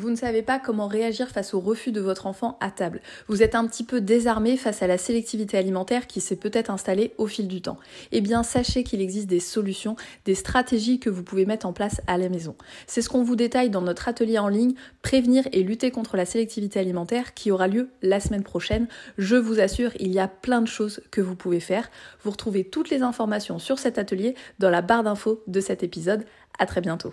Vous ne savez pas comment réagir face au refus de votre enfant à table. Vous êtes un petit peu désarmé face à la sélectivité alimentaire qui s'est peut-être installée au fil du temps. Eh bien, sachez qu'il existe des solutions, des stratégies que vous pouvez mettre en place à la maison. C'est ce qu'on vous détaille dans notre atelier en ligne Prévenir et lutter contre la sélectivité alimentaire qui aura lieu la semaine prochaine. Je vous assure, il y a plein de choses que vous pouvez faire. Vous retrouvez toutes les informations sur cet atelier dans la barre d'infos de cet épisode. À très bientôt.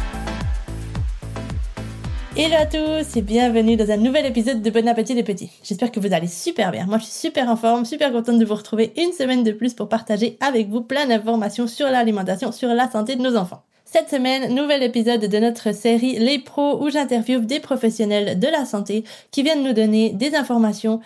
Hello à tous et bienvenue dans un nouvel épisode de Bon Appétit les Petits. J'espère que vous allez super bien. Moi je suis super en forme, super contente de vous retrouver une semaine de plus pour partager avec vous plein d'informations sur l'alimentation, sur la santé de nos enfants. Cette semaine, nouvel épisode de notre série Les pros où j'interviewe des professionnels de la santé qui viennent nous donner des informations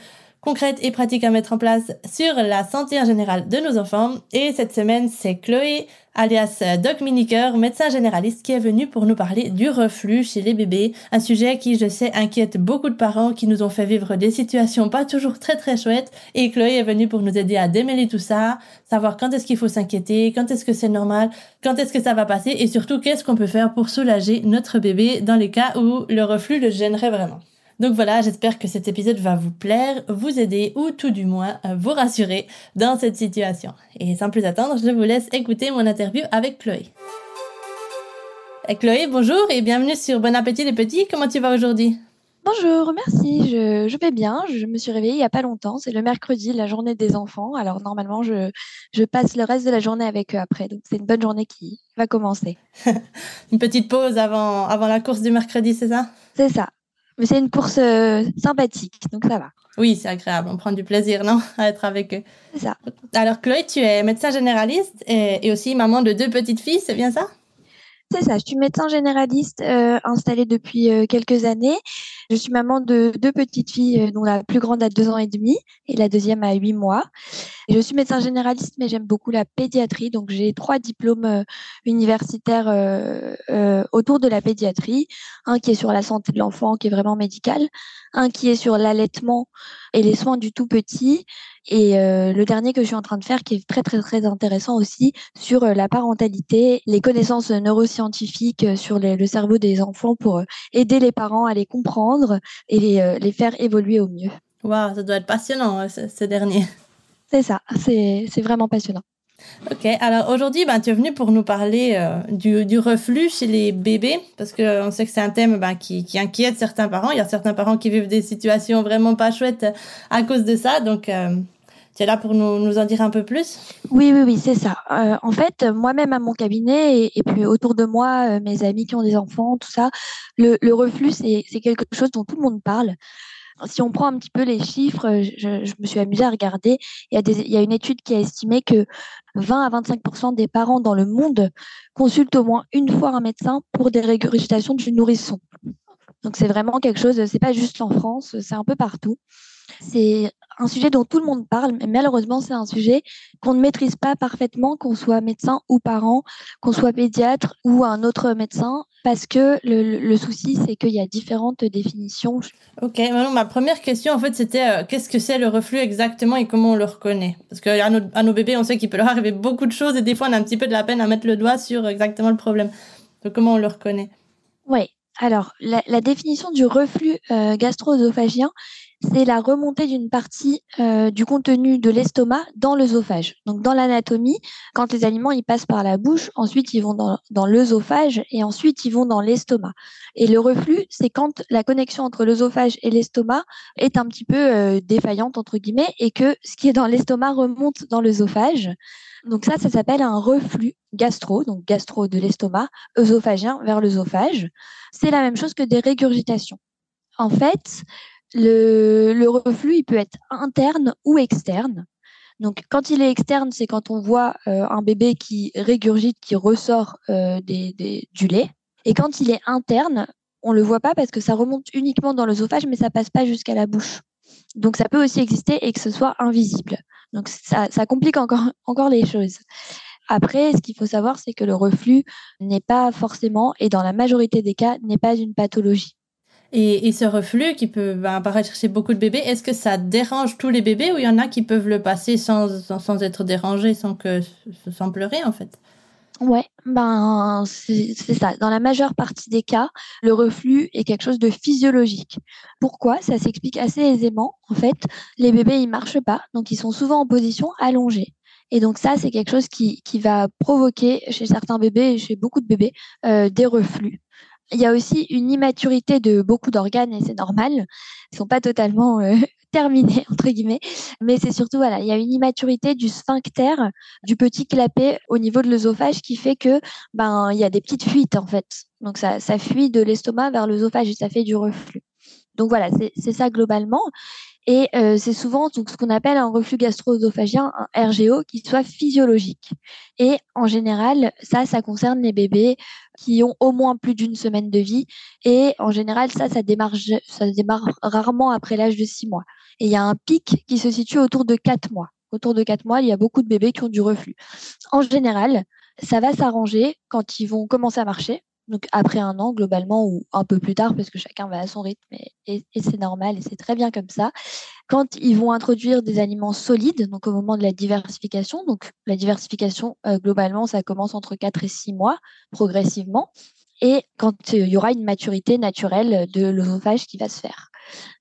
concrètes et pratiques à mettre en place sur la santé en général de nos enfants. Et cette semaine, c'est Chloé, alias Doc Miniker, médecin généraliste, qui est venu pour nous parler du reflux chez les bébés, un sujet qui, je sais, inquiète beaucoup de parents qui nous ont fait vivre des situations pas toujours très très chouettes. Et Chloé est venue pour nous aider à démêler tout ça, savoir quand est-ce qu'il faut s'inquiéter, quand est-ce que c'est normal, quand est-ce que ça va passer, et surtout qu'est-ce qu'on peut faire pour soulager notre bébé dans les cas où le reflux le gênerait vraiment. Donc voilà, j'espère que cet épisode va vous plaire, vous aider ou tout du moins vous rassurer dans cette situation. Et sans plus attendre, je vous laisse écouter mon interview avec Chloé. Et Chloé, bonjour et bienvenue sur Bon Appétit les petits. Comment tu vas aujourd'hui? Bonjour, merci. Je, vais bien. Je me suis réveillée il n'y a pas longtemps. C'est le mercredi, la journée des enfants. Alors normalement, je, je passe le reste de la journée avec eux après. Donc c'est une bonne journée qui va commencer. une petite pause avant, avant la course du mercredi, c'est ça? C'est ça. Mais c'est une course euh, sympathique, donc ça va. Oui, c'est agréable. On prend du plaisir, non À être avec eux. C'est ça. Alors, Chloé, tu es médecin généraliste et, aussi maman de deux petites filles, c'est bien ça? C'est ça. Je suis médecin généraliste euh, installée depuis euh, quelques années. Je suis maman de deux petites filles, dont la plus grande a deux ans et demi et la deuxième a huit mois. Je suis médecin généraliste, mais j'aime beaucoup la pédiatrie. Donc, j'ai trois diplômes euh, universitaires euh, euh, autour de la pédiatrie. Un qui est sur la santé de l'enfant, qui est vraiment médical. Un qui est sur l'allaitement et les soins du tout petit. Et le dernier que je suis en train de faire, qui est très, très, très intéressant aussi, sur la parentalité, les connaissances neuroscientifiques sur le cerveau des enfants pour aider les parents à les comprendre et les, faire évoluer au mieux. Waouh, ça doit être passionnant, ce dernier. C'est ça, c'est vraiment passionnant. Ok, alors aujourd'hui, ben, tu es venu pour nous parler euh, du, du, reflux chez les bébés, parce qu'on sait que c'est un thème ben, qui, qui, inquiète certains parents. Il y a certains parents qui vivent des situations vraiment pas chouettes à cause de ça. Donc, euh, tu es là pour nous, nous, en dire un peu plus? Oui, oui, oui, c'est ça. Euh, en fait, moi-même à mon cabinet, et, et, puis autour de moi, mes amis qui ont des enfants, tout ça, le, le reflux, c'est quelque chose dont tout le monde parle. Si on prend un petit peu les chiffres, je, me suis amusée à regarder. Il y, a il y a une étude qui a estimé que 20 à 25% des parents dans le monde consultent au moins une fois un médecin pour des régurgitations du nourrisson. Donc c'est vraiment quelque chose, c'est pas juste en France, c'est un peu partout. C'est un sujet dont tout le monde parle, mais malheureusement, c'est un sujet qu'on ne maîtrise pas parfaitement, qu'on soit médecin ou parent, qu'on soit pédiatre ou un autre médecin, parce que le, souci, c'est qu'il y a différentes définitions. Ok, ma première question, en fait, c'était euh, qu'est-ce que c'est le reflux exactement et comment on le reconnaît? Parce qu'à nos, à nos bébés, on sait qu'il peut leur arriver beaucoup de choses et des fois, on a un petit peu de la peine à mettre le doigt sur exactement le problème. Donc, comment on le reconnaît? Oui, alors, la, définition du reflux euh, gastro-œsophagien, c'est la remontée d'une partie euh, du contenu de l'estomac dans l'œsophage. Donc dans l'anatomie, quand les aliments ils passent par la bouche, ensuite ils vont dans, l'œsophage et ensuite ils vont dans l'estomac. Et le reflux, c'est quand la connexion entre l'œsophage et l'estomac est un petit peu euh, défaillante entre guillemets et que ce qui est dans l'estomac remonte dans l'œsophage. Donc ça, ça s'appelle un reflux gastro, donc gastro de l'estomac, œsophagien vers l'œsophage. C'est la même chose que des régurgitations. En fait, le, reflux, il peut être interne ou externe. Donc, quand il est externe, c'est quand on voit euh, un bébé qui régurgite, qui ressort euh, du lait. Et quand il est interne, on le voit pas parce que ça remonte uniquement dans l'œsophage, mais ça passe pas jusqu'à la bouche. Donc, ça peut aussi exister et que ce soit invisible. Donc, ça, complique encore les choses. Après, ce qu'il faut savoir, c'est que le reflux n'est pas forcément, et dans la majorité des cas, n'est pas une pathologie. Et, ce reflux qui peut ben, apparaître chez beaucoup de bébés, est-ce que ça dérange tous les bébés ou il y en a qui peuvent le passer sans, être dérangés, sans, que, pleurer en fait? Ouais, ben c'est ça. Dans la majeure partie des cas, le reflux est quelque chose de physiologique. Pourquoi? Ça s'explique assez aisément. En fait, les bébés ils marchent pas, donc ils sont souvent en position allongée. Et donc ça, c'est quelque chose qui, qui va provoquer chez certains bébés, chez beaucoup de bébés, euh, des reflux. Il y a aussi une immaturité de beaucoup d'organes et c'est normal. Ils sont pas totalement euh, terminés entre guillemets, mais c'est surtout voilà, il y a une immaturité du sphincter du petit clapet au niveau de l'œsophage qui fait que ben il y a des petites fuites en fait. Donc ça ça fuit de l'estomac vers l'œsophage et ça fait du reflux. Donc voilà, c'est ça globalement. Et euh, c'est souvent donc, ce qu'on appelle un reflux gastro-œsophagien, un RGO, qui soit physiologique. Et en général, ça, ça concerne les bébés qui ont au moins plus d'une semaine de vie. Et en général, ça, ça démarre, ça démarre rarement après l'âge de six mois. Et il y a un pic qui se situe autour de quatre mois. Autour de quatre mois, il y a beaucoup de bébés qui ont du reflux. En général, ça va s'arranger quand ils vont commencer à marcher donc après un an globalement ou un peu plus tard parce que chacun va à son rythme et, c'est normal et c'est très bien comme ça. Quand ils vont introduire des aliments solides, donc au moment de la diversification, donc la diversification euh, globalement ça commence entre 4 et 6 mois progressivement et quand euh, il y aura une maturité naturelle de l'œsophage qui va se faire.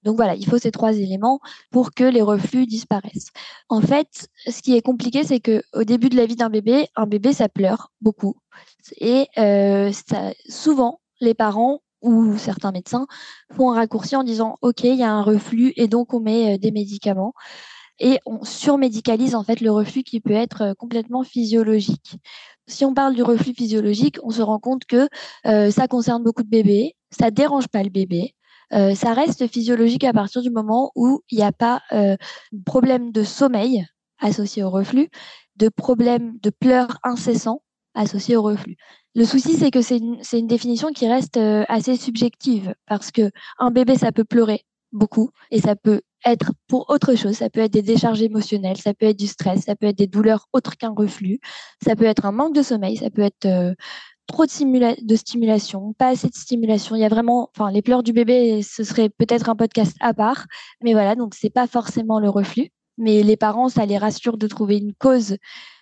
Donc voilà, il faut ces trois éléments pour que les reflux disparaissent. En fait, ce qui est compliqué, c'est que au début de la vie d'un bébé, un bébé ça pleure beaucoup et euh, souvent les parents ou certains médecins font un raccourci en disant OK, il y a un reflux et donc on met euh, des médicaments et on surmédicalise en fait le reflux qui peut être euh, complètement physiologique. Si on parle du reflux physiologique, on se rend compte que ça concerne beaucoup de bébés, ça dérange pas le bébé, euh, ça reste physiologique à partir du moment où il n'y a pas euh, de problème de sommeil associé au reflux, de problème de pleurs incessants associés au reflux. Le souci, c'est que c'est une, une, définition qui reste euh, assez subjective parce que un bébé, ça peut pleurer beaucoup et ça peut être pour autre chose. Ça peut être des décharges émotionnelles, ça peut être du stress, ça peut être des douleurs autres qu'un reflux, ça peut être un manque de sommeil, ça peut être trop de, de, stimulation, pas assez de stimulation. Il y a vraiment, enfin, les pleurs du bébé, ce serait peut-être un podcast à part, mais voilà, donc c'est pas forcément le reflux. Mais les parents, ça les rassure de trouver une cause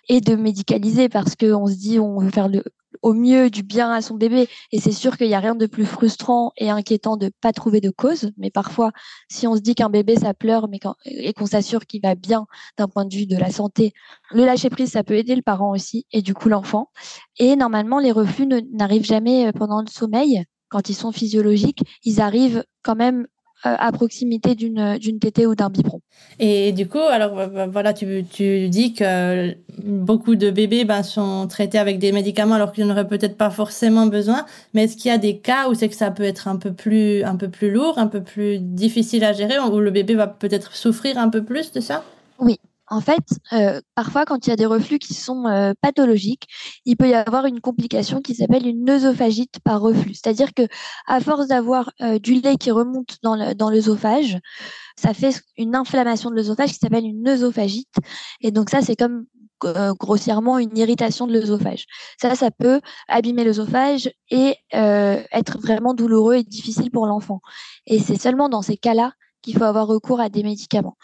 et de médicaliser parce qu'on se dit on veut faire le, au mieux du bien à son bébé. Et c'est sûr qu'il n'y a rien de plus frustrant et inquiétant de pas trouver de cause. Mais parfois, si on se dit qu'un bébé, ça pleure mais et qu'on s'assure qu'il va bien d'un point de vue de la santé, le lâcher prise, ça peut aider le parent aussi et du coup l'enfant. Et normalement, les reflux n'arrivent jamais euh, pendant le sommeil. Quand ils sont physiologiques, ils arrivent quand même à proximité d'une d'une tétée ou d'un biberon. Et du coup, alors bah, bah, voilà, tu, tu dis que beaucoup de bébés ben, sont traités avec des médicaments alors qu'ils n'auraient peut-être pas forcément besoin. Mais est-ce qu'il y a des cas où c'est que ça peut être un peu plus un peu plus lourd, un peu plus difficile à gérer, où le bébé va peut-être souffrir un peu plus de ça? Oui, en fait, euh, parfois, quand il y a des reflux qui sont euh, pathologiques, il peut y avoir une complication qui s'appelle une œsophagite par reflux. C'est-à-dire que, à force d'avoir euh, du lait qui remonte dans l'œsophage, ça fait une inflammation de l'œsophage qui s'appelle une œsophagite. Et donc ça, c'est comme grossièrement une irritation de l'œsophage. Ça, ça peut abîmer l'œsophage et être vraiment douloureux et difficile pour l'enfant. Et c'est seulement dans ces cas-là qu'il faut avoir recours à des médicaments.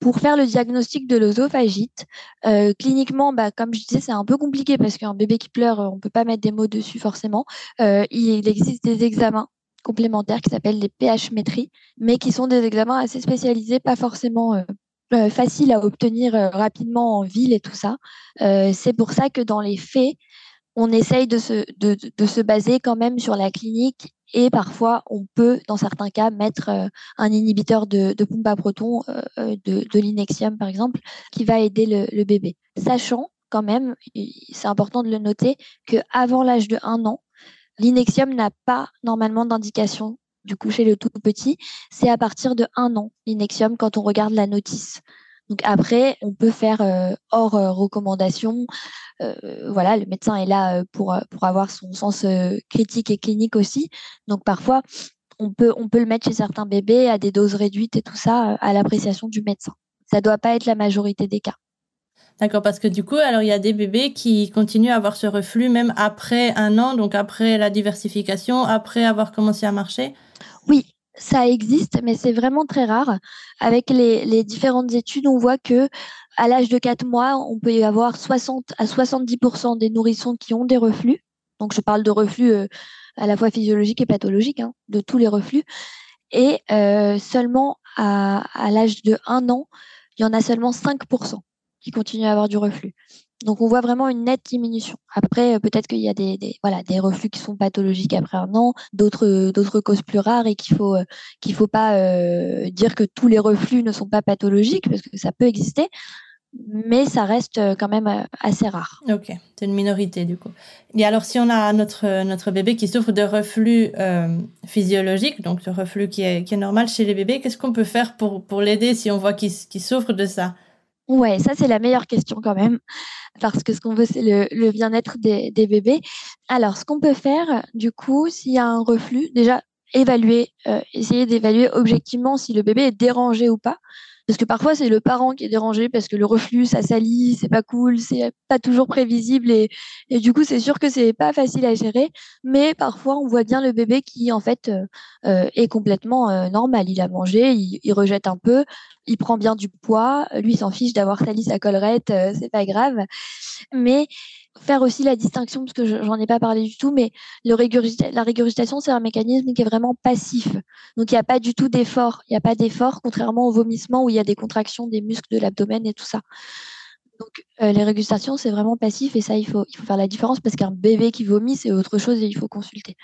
Pour faire le diagnostic de l'œsophagite, euh, cliniquement, bah, comme je disais, c'est un peu compliqué parce qu'un bébé qui pleure, on ne peut pas mettre des mots dessus forcément. Euh, il existe des examens complémentaires qui s'appellent les pH métries, mais qui sont des examens assez spécialisés, pas forcément euh, faciles à obtenir rapidement en ville et tout ça. c'est pour ça que dans les faits, on essaye de se, baser quand même sur la clinique et parfois on peut, dans certains cas, mettre un inhibiteur de, pompe à protons, de, de l'inexium par exemple, qui va aider le, bébé. Sachant quand même, c'est important de le noter, qu'avant l'âge de 1 an, L'inexium n'a pas normalement d'indication du coucher le tout petit. C'est à partir de un an, l'inexium, quand on regarde la notice. Donc après, on peut faire euh, hors euh, recommandation. Euh, voilà, le médecin est là pour, pour avoir son sens critique et clinique aussi. Donc parfois, on peut, on peut le mettre chez certains bébés à des doses réduites et tout ça à l'appréciation du médecin. Ça ne doit pas être la majorité des cas. D'accord, parce que du coup, alors il y a des bébés qui continuent à avoir ce reflux même après un an, donc après la diversification, après avoir commencé à marcher? Oui, ça existe, mais c'est vraiment très rare. Avec les, différentes études, on voit que à l'âge de 4 mois, on peut y avoir 60 à 70% des nourrissons qui ont des reflux. Donc je parle de reflux euh, à la fois physiologique et pathologique, hein, de tous les reflux. Et euh, seulement à, à l'âge de 1 an, il y en a seulement 5% qui continuent à avoir du reflux. Donc on voit vraiment une nette diminution. Après, euh, peut-être qu'il y a des, voilà, des reflux qui sont pathologiques après un an, d'autres, d'autres causes plus rares et qu'il faut, euh, qu'il faut pas euh, dire que tous les reflux ne sont pas pathologiques parce que ça peut exister, mais ça reste quand même assez rare. Ok, c'est une minorité du coup. Et alors si on a notre, notre bébé qui souffre de reflux physiologique, donc le reflux qui est, qui est normal chez les bébés, qu'est-ce qu'on peut faire pour, pour l'aider si on voit qu'il souffre de ça? Ouais, ça c'est la meilleure question quand même, parce que ce qu'on veut c'est le, bien-être des, bébés. Alors, ce qu'on peut faire, du coup, s'il y a un reflux, déjà évaluer, euh, essayer d'évaluer objectivement si le bébé est dérangé ou pas. Parce que parfois, c'est le parent qui est dérangé parce que le reflux, ça salit, c'est pas cool, c'est pas toujours prévisible et, et du coup, c'est sûr que c'est pas facile à gérer. Mais parfois, on voit bien le bébé qui, en fait, euh, euh est complètement euh, normal. Il a mangé, il, rejette un peu, il prend bien du poids. Lui, s'en fiche d'avoir sali sa collerette, c'est pas grave. Mais faire aussi la distinction, parce que j'en ai pas parlé du tout, mais le la régurgitation, c'est un mécanisme qui est vraiment passif. Donc, il n'y a pas du tout d'effort. Il n'y a pas d'effort, contrairement au vomissement où il y a des contractions des muscles de l'abdomen et tout ça. Donc, euh, les régurgitations, c'est vraiment passif et ça, il faut, il faut faire la différence parce qu'un bébé qui vomit, c'est autre chose et il faut consulter.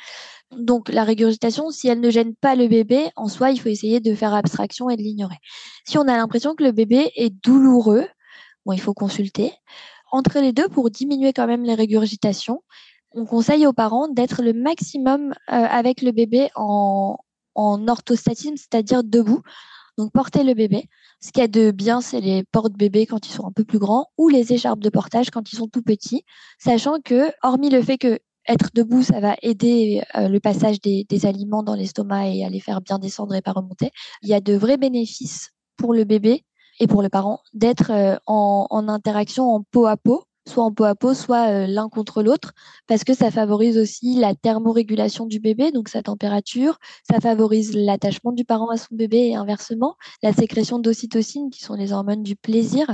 Donc, la régurgitation, si elle ne gêne pas le bébé, en soi, il faut essayer de faire abstraction et de l'ignorer. Si on a l'impression que le bébé est douloureux, bon, il faut consulter entre les deux, pour diminuer quand même les régurgitations, on conseille aux parents d'être le maximum euh, avec le bébé en, orthostatisme, c'est-à-dire debout. Donc porter le bébé. Ce qu'il y a de bien, c'est les portes-bébés quand ils sont un peu plus grands ou les écharpes de portage quand ils sont tout petits, sachant que, hormis le fait que être debout, ça va aider euh, le passage des aliments dans l'estomac et à les faire bien descendre et pas remonter, il y a de vrais bénéfices pour le bébé et pour le parent d'être euh, en, interaction en peau à peau, soit en peau à peau, soit euh, l'un contre l'autre, parce que ça favorise aussi la thermorégulation du bébé, donc sa température, ça favorise l'attachement du parent à son bébé et inversement, la sécrétion d'ocytocine, qui sont les hormones du plaisir.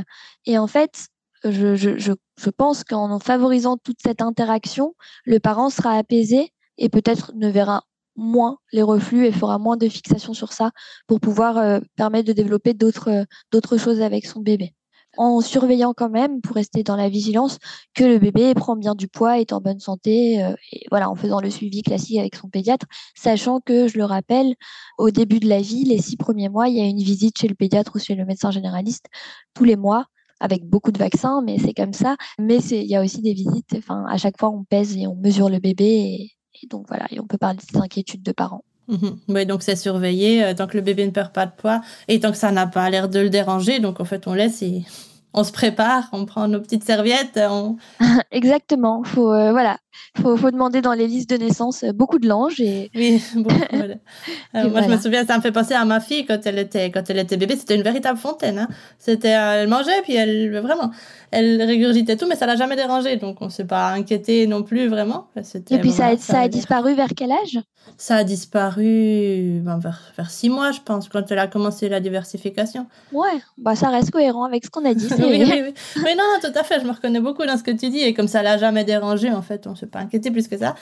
Et en fait, je, je pense qu'en favorisant toute cette interaction, le parent sera apaisé et peut-être ne verra moins les reflux et fera moins de fixation sur ça pour pouvoir euh, permettre de développer d'autres euh, d'autres choses avec son bébé. En surveillant quand même, pour rester dans la vigilance, que le bébé prend bien du poids, est en bonne santé, euh, voilà, en faisant le suivi classique avec son pédiatre, sachant que, je le rappelle, au début de la vie, les six premiers mois, il y a une visite chez le pédiatre ou chez le médecin généraliste tous les mois avec beaucoup de vaccins, mais c'est comme ça. Mais il y a aussi des visites. Enfin, à chaque fois, on pèse et on mesure le bébé et donc voilà, et on peut parler des inquiétudes de parents. Mhm. Oui, donc c'est surveillé euh, tant que le bébé ne perd pas de poids et tant que ça n'a pas l'air de le déranger. Donc en fait, on laisse et on se prépare, on prend nos petites serviettes. On... Exactement. Faut euh, voilà, faut, faut demander dans les listes de naissance euh, beaucoup de langes et. Oui. Bon, moi, je me souviens, ça me fait penser à ma fille quand elle était quand elle était bébé. C'était une véritable fontaine. Hein. C'était, elle mangeait puis elle vraiment, elle régurgitait tout, mais ça l'a jamais dérangé. Donc on s'est pas inquiété non plus vraiment. Et puis ça, ça a disparu vers quel âge? Ça a disparu ben, vers, vers six mois, je pense, quand elle a commencé la diversification. Ouais, bah ça reste cohérent avec ce qu'on a dit. oui, oui, oui. Mais non, tout à fait. Je me reconnais beaucoup dans ce que tu dis et comme ça l'a jamais dérangé, en fait, on s'est pas inquiéter plus que ça.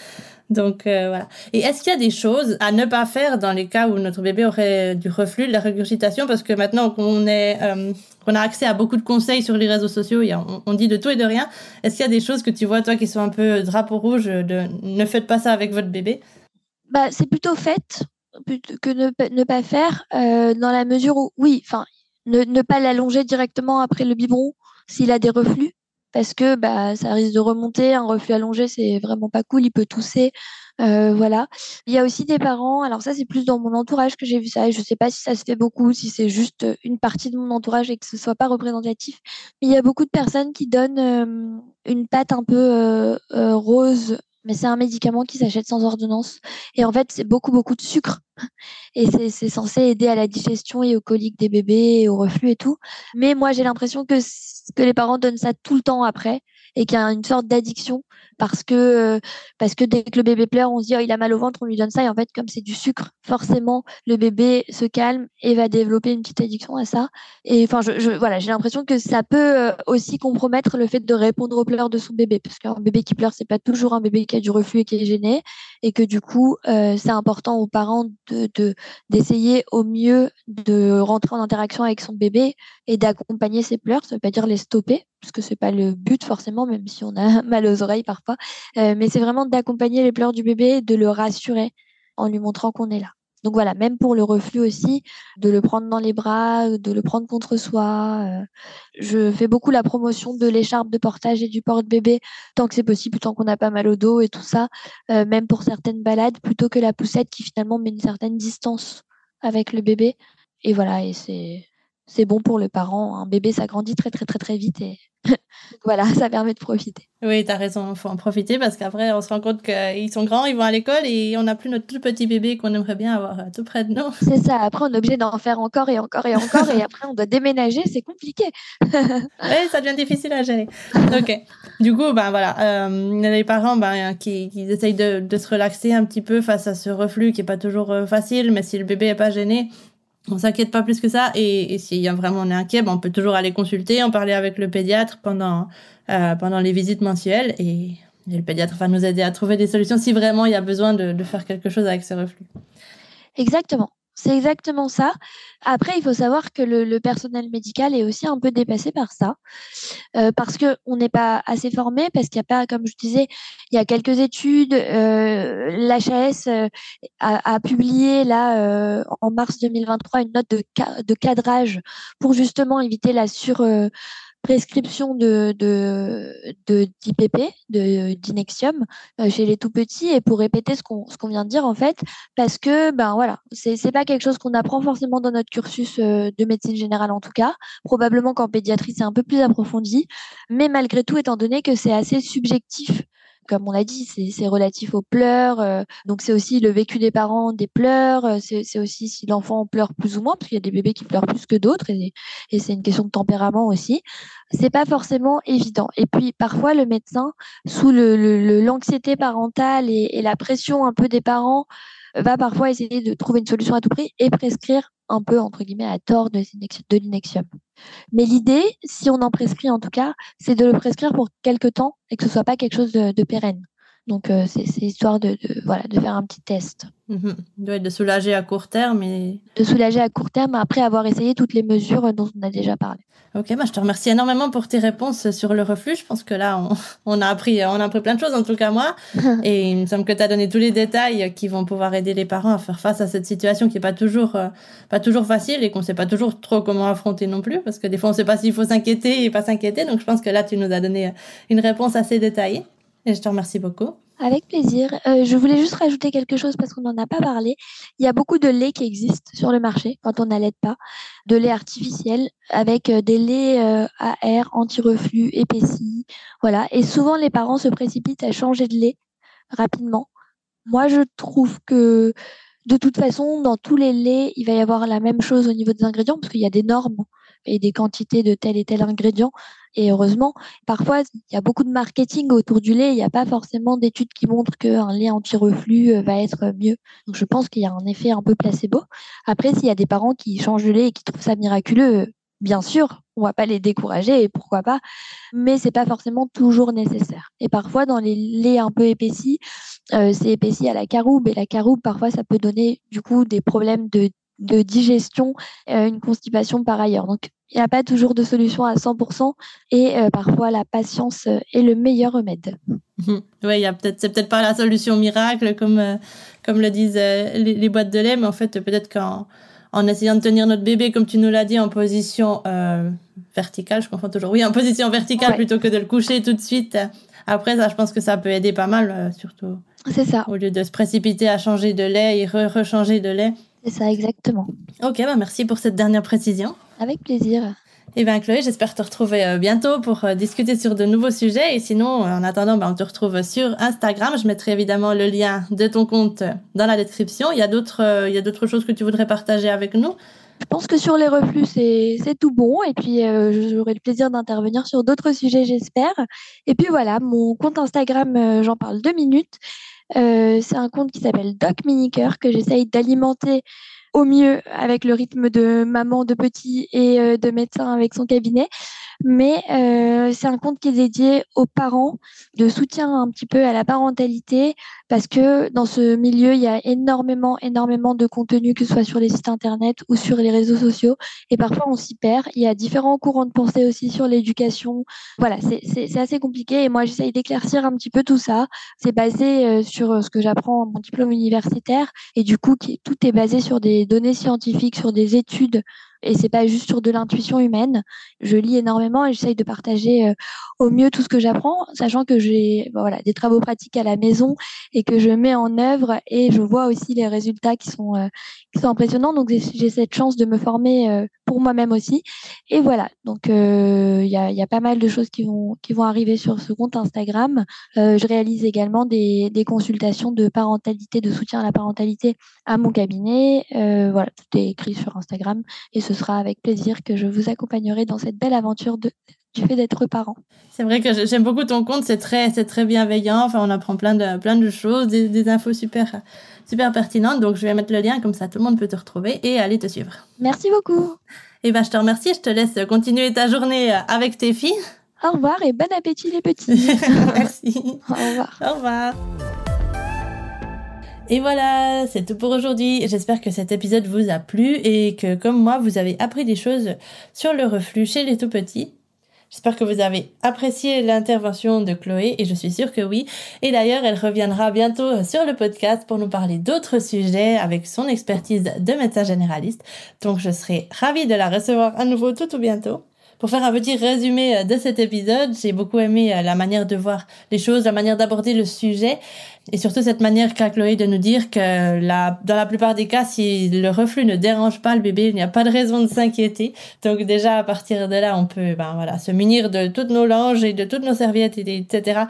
Donc euh, voilà. Et est-ce qu'il y a des choses à ne pas faire dans les cas où notre bébé aurait du reflux, de la régurgitation? Parce que maintenant qu'on est, euh, qu'on a accès à beaucoup de conseils sur les réseaux sociaux, on, dit de tout et de rien. Est-ce qu'il y a des choses que tu vois toi qui sont un peu drapeau rouge de ne faites pas ça avec votre bébé? Bah c'est plutôt fait que ne, ne pas faire euh, dans la mesure où oui, enfin ne, ne pas l'allonger directement après le biberon s'il a des reflux parce que bah, ça risque de remonter. Un reflux allongé, c'est vraiment pas cool. Il peut tousser. Euh, voilà. Il y a aussi des parents, alors ça, c'est plus dans mon entourage que j'ai vu ça. Et je sais pas si ça se fait beaucoup, si c'est juste une partie de mon entourage et que ce soit pas représentatif. Mais il y a beaucoup de personnes qui donnent euh, une pâte un peu euh, euh rose mais c'est un médicament qui s'achète sans ordonnance. Et en fait, c'est beaucoup, beaucoup de sucre. Et c'est censé aider à la digestion et aux coliques des bébés, et au reflux et tout. Mais moi, j'ai l'impression que, que les parents donnent ça tout le temps après et qu'il y a une sorte d'addiction parce que euh, parce que dès que le bébé pleure, on se dit oh, il a mal au ventre, on lui donne ça. Et en fait comme c'est du sucre, forcément le bébé se calme et va développer une petite addiction à ça. Et enfin voilà, j'ai l'impression que ça peut euh, aussi compromettre le fait de répondre aux pleurs de son bébé. Parce qu'un bébé qui pleure c'est pas toujours un bébé qui a du reflux et qui est gêné. Et que du coup euh, c'est important aux parents de d'essayer au mieux de rentrer en interaction avec son bébé et d'accompagner ses pleurs, ça veut pas dire les stopper parce que c'est pas le but forcément même si on a mal aux oreilles parfois euh, mais c'est vraiment d'accompagner les pleurs du bébé, de le rassurer en lui montrant qu'on est là. Donc voilà, même pour le reflux aussi, de le prendre dans les bras, de le prendre contre soi. Euh, je fais beaucoup la promotion de l'écharpe de portage et du porte-bébé tant que c'est possible, tant qu'on n'a pas mal au dos et tout ça, euh, même pour certaines balades, plutôt que la poussette qui finalement met une certaine distance avec le bébé. Et voilà, et c'est c'est bon pour le parent. Un bébé, ça grandit très, très, très, très vite. Et voilà, ça permet de profiter. Oui, tu as raison. Il faut en profiter parce qu'après, on se rend compte qu'ils sont grands, ils vont à l'école et on n'a plus notre tout petit bébé qu'on aimerait bien avoir euh, tout près de nous. C'est ça. Après, on est obligé d'en faire encore et encore et encore. et après, on doit déménager. C'est compliqué. oui, ça devient difficile à gérer. OK. Du coup, ben voilà, euh, les parents ben, qui, qui essayent de, de, se relaxer un petit peu face à ce reflux qui est pas toujours euh, facile, mais si le bébé est pas gêné, on s'inquiète pas plus que ça. Et, et a vraiment on est inquiet, ben on peut toujours aller consulter, en parler avec le pédiatre pendant euh, pendant les visites mensuelles et, et, le pédiatre va nous aider à trouver des solutions si vraiment il y a besoin de, de faire quelque chose avec ce reflux. Exactement. C'est exactement ça. Après, il faut savoir que le, personnel médical est aussi un peu dépassé par ça, euh, parce que on n'est pas assez formé, parce qu'il n'y a pas, comme je disais, il y a quelques études. Euh, L'HAS euh, a, publié là euh, en mars 2023 une note de, cadrage pour justement éviter la sur prescription de, de, de d'IPP, d'Inexium euh, chez les tout petits et pour répéter ce qu'on, ce qu'on vient de dire en fait, parce que ben voilà, c'est, c'est pas quelque chose qu'on apprend forcément dans notre cursus euh, de médecine générale en tout cas. Probablement qu'en pédiatrie c'est un peu plus approfondi, mais malgré tout, étant donné que c'est assez subjectif comme on l'a dit, c'est relatif aux pleurs. Euh, donc c'est aussi le vécu des parents des pleurs. Euh, c'est aussi si l'enfant pleure plus ou moins, parce qu'il y a des bébés qui pleurent plus que d'autres, et, c'est une question de tempérament aussi. C'est pas forcément évident. Et puis parfois le médecin, sous l'anxiété le, le, parentale et la pression un peu des parents, va parfois essayer de trouver une solution à tout prix et prescrire un peu, entre guillemets, à tort de, l'inexium. Mais l'idée, si on en prescrit en tout cas, c'est de le prescrire pour quelque temps et que ce soit pas quelque chose de pérenne. Donc, euh, c'est histoire de, de, voilà, de faire un petit test. Mmh. De soulager à court terme. Et... De soulager à court terme après avoir essayé toutes les mesures dont on a déjà parlé. Ok, bah, je te remercie énormément pour tes réponses sur le reflux. Je pense que là, on, on, a, appris, on a appris plein de choses, en tout cas moi. et il me semble que tu as donné tous les détails qui vont pouvoir aider les parents à faire face à cette situation qui n'est pas toujours, euh, pas toujours facile et qu'on ne sait pas toujours trop comment affronter non plus. Parce que des fois, on ne sait pas s'il faut s'inquiéter et pas s'inquiéter. Donc, je pense que là, tu nous as donné une réponse assez détaillée. Je te remercie beaucoup. Avec plaisir. Euh, je voulais juste rajouter quelque chose parce qu'on n'en a pas parlé. Il y a beaucoup de laits qui existent sur le marché quand on n'allait pas, de lait artificiel avec euh, des laits euh, à air anti-reflux épaissis. Voilà. Et souvent, les parents se précipitent à changer de lait rapidement. Moi, je trouve que de toute façon, dans tous les laits, il va y avoir la même chose au niveau des ingrédients parce qu'il y a des normes et des quantités de tel et tel ingrédient. Et heureusement, parfois, il y a beaucoup de marketing autour du lait. Il n'y a pas forcément d'études qui montrent qu'un lait anti-reflux euh, va être mieux. Donc, je pense qu'il y a un effet un peu placebo. Après, s'il y a des parents qui changent de lait et qui trouvent ça miraculeux, bien sûr, on va pas les décourager et pourquoi pas, mais c'est pas forcément toujours nécessaire. Et parfois dans les laits un peu épaissis, euh, c'est épaissi à la caroube et la caroube parfois ça peut donner du coup des problèmes de, de digestion, euh, une constipation par ailleurs. Donc il n'y a pas toujours de solution à 100% et euh, parfois la patience est le meilleur remède. Oui, peut-être c'est peut-être pas la solution miracle comme comme le disent les, les, boîtes de lait, mais en fait peut-être qu'en en essayant de tenir notre bébé, comme tu nous l'as dit, en position euh, verticale, je confonds toujours, oui, en position verticale plutôt que de le coucher tout de suite. Après, ça, je pense que ça peut aider pas mal, euh, surtout. C'est ça. Au lieu de se précipiter à changer de lait et rechanger de lait. C'est ça, exactement. Ok, bah merci pour cette dernière précision. Avec plaisir. Eh bien, Chloé, j'espère te retrouver euh, bientôt pour euh, discuter sur de nouveaux sujets. Et sinon, euh, en attendant, ben, on te retrouve sur Instagram. Je mettrai évidemment le lien de ton compte dans la description. Il y a d'autres, il y a d'autres choses que tu voudrais partager avec nous? Je pense que sur les reflux, c'est, c'est tout bon. Et puis, j'aurai le plaisir d'intervenir sur d'autres sujets, j'espère. Et puis voilà, mon compte Instagram, j'en parle deux minutes. C'est un compte qui s'appelle Doc Miniker que j'essaye d'alimenter au mieux avec le rythme de maman de petit et euh, de médecin avec son cabinet. Mais euh, c'est un compte qui est dédié aux parents, de soutien un petit peu à la parentalité, parce que dans ce milieu, il y a énormément, énormément de contenu, que ce soit sur les sites internet ou sur les réseaux sociaux. Et parfois, on s'y perd. Il y a différents courants de pensée aussi sur l'éducation. Voilà, c'est assez compliqué. Et moi, j'essaye d'éclaircir un petit peu tout ça. C'est basé euh, sur ce que j'apprends à mon diplôme universitaire. Et du coup, tout est basé sur des données scientifiques, sur des études et c'est pas juste sur de l'intuition humaine. Je lis énormément et j'essaye de partager euh, au mieux tout ce que j'apprends, sachant que j'ai voilà des travaux pratiques à la maison et que je mets en œuvre et je vois aussi les résultats qui sont euh, qui sont impressionnants. Donc j'ai cette chance de me former euh, pour moi-même aussi. Et voilà. Donc il y a, pas mal de choses qui vont qui vont arriver sur ce compte Instagram. je réalise également des, des consultations de parentalité, de soutien à la parentalité à mon cabinet. voilà, tout est écrit sur Instagram et ce sera avec plaisir que je vous accompagnerai dans cette belle aventure de, du fait d'être parent. C'est vrai que j'aime beaucoup ton compte, c'est très, c'est très bienveillant. Enfin, on apprend plein de, plein de choses, des, infos super, super pertinentes. Donc, je vais mettre le lien comme ça, tout le monde peut te retrouver et aller te suivre. Merci beaucoup. Et eh ben, je te remercie. Je te laisse continuer ta journée avec tes filles. Au revoir et bon appétit les petits. Merci. Au revoir. Au revoir. Et voilà, c'est tout pour aujourd'hui. J'espère que cet épisode vous a plu et que comme moi, vous avez appris des choses sur le reflux chez les tout petits. J'espère que vous avez apprécié l'intervention de Chloé et je suis sûre que oui. Et d'ailleurs, elle reviendra bientôt sur le podcast pour nous parler d'autres sujets avec son expertise de médecin généraliste. Donc je serai ravie de la recevoir à nouveau tout ou bientôt. Pour faire un petit résumé de cet épisode, j'ai beaucoup aimé la manière de voir les choses, la manière d'aborder le sujet et surtout cette manière qu'a Chloé de nous dire que dans la plupart des cas, si le reflux ne dérange pas le bébé, il n'y a pas de raison de s'inquiéter. Donc déjà à partir de là, on peut ben voilà se munir de toutes nos langes et de toutes nos serviettes etc.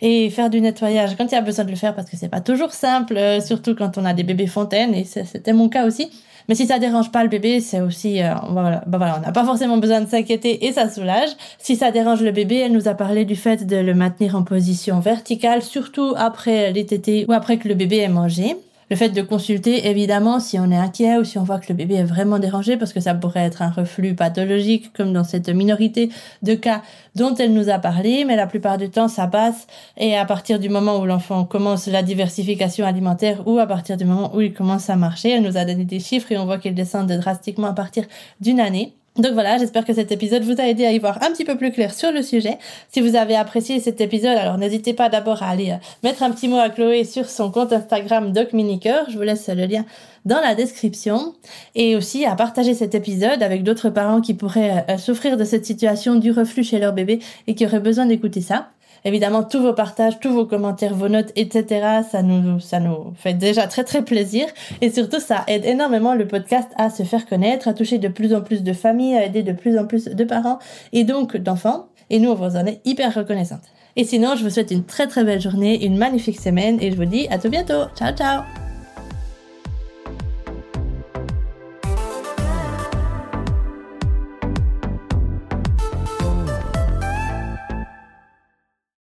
et faire du nettoyage quand il y a besoin de le faire parce que c'est pas toujours simple, euh, surtout quand on a des bébés fontaines et c'était mon cas aussi. Mais si ça dérange pas le bébé, c'est aussi, euh, voilà, bah voilà, on n'a pas forcément besoin de s'inquiéter et ça soulage. Si ça dérange le bébé, elle nous a parlé du fait de le maintenir en position verticale, surtout après les tétés ou après que le bébé ait mangé. Le fait de consulter, évidemment, si on est inquiet ou si on voit que le bébé est vraiment dérangé, parce que ça pourrait être un reflux pathologique, comme dans cette minorité de cas dont elle nous a parlé, mais la plupart du temps, ça passe. Et à partir du moment où l'enfant commence la diversification alimentaire ou à partir du moment où il commence à marcher, elle nous a donné des chiffres et on voit qu'il descend drastiquement à partir d'une année. Donc voilà, j'espère que cet épisode vous a aidé à y voir un petit peu plus clair sur le sujet. Si vous avez apprécié cet épisode, alors n'hésitez pas d'abord à aller euh, mettre un petit mot à Chloé sur son compte Instagram DocMiniker. Je vous laisse le lien dans la description. Et aussi à partager cet épisode avec d'autres parents qui pourraient euh, souffrir de cette situation du reflux chez leur bébé et qui auraient besoin d'écouter ça. Évidemment, tous vos partages, tous vos commentaires, vos notes, etc., ça nous, fait déjà très très plaisir. Et surtout, ça aide énormément le podcast à se faire connaître, à toucher de plus en plus de familles, à aider de plus en plus de parents et donc d'enfants. Et nous, on vous en est hyper reconnaissante. Et sinon, je vous souhaite une très très belle journée, une magnifique semaine et je vous dis à tout bientôt. Ciao ciao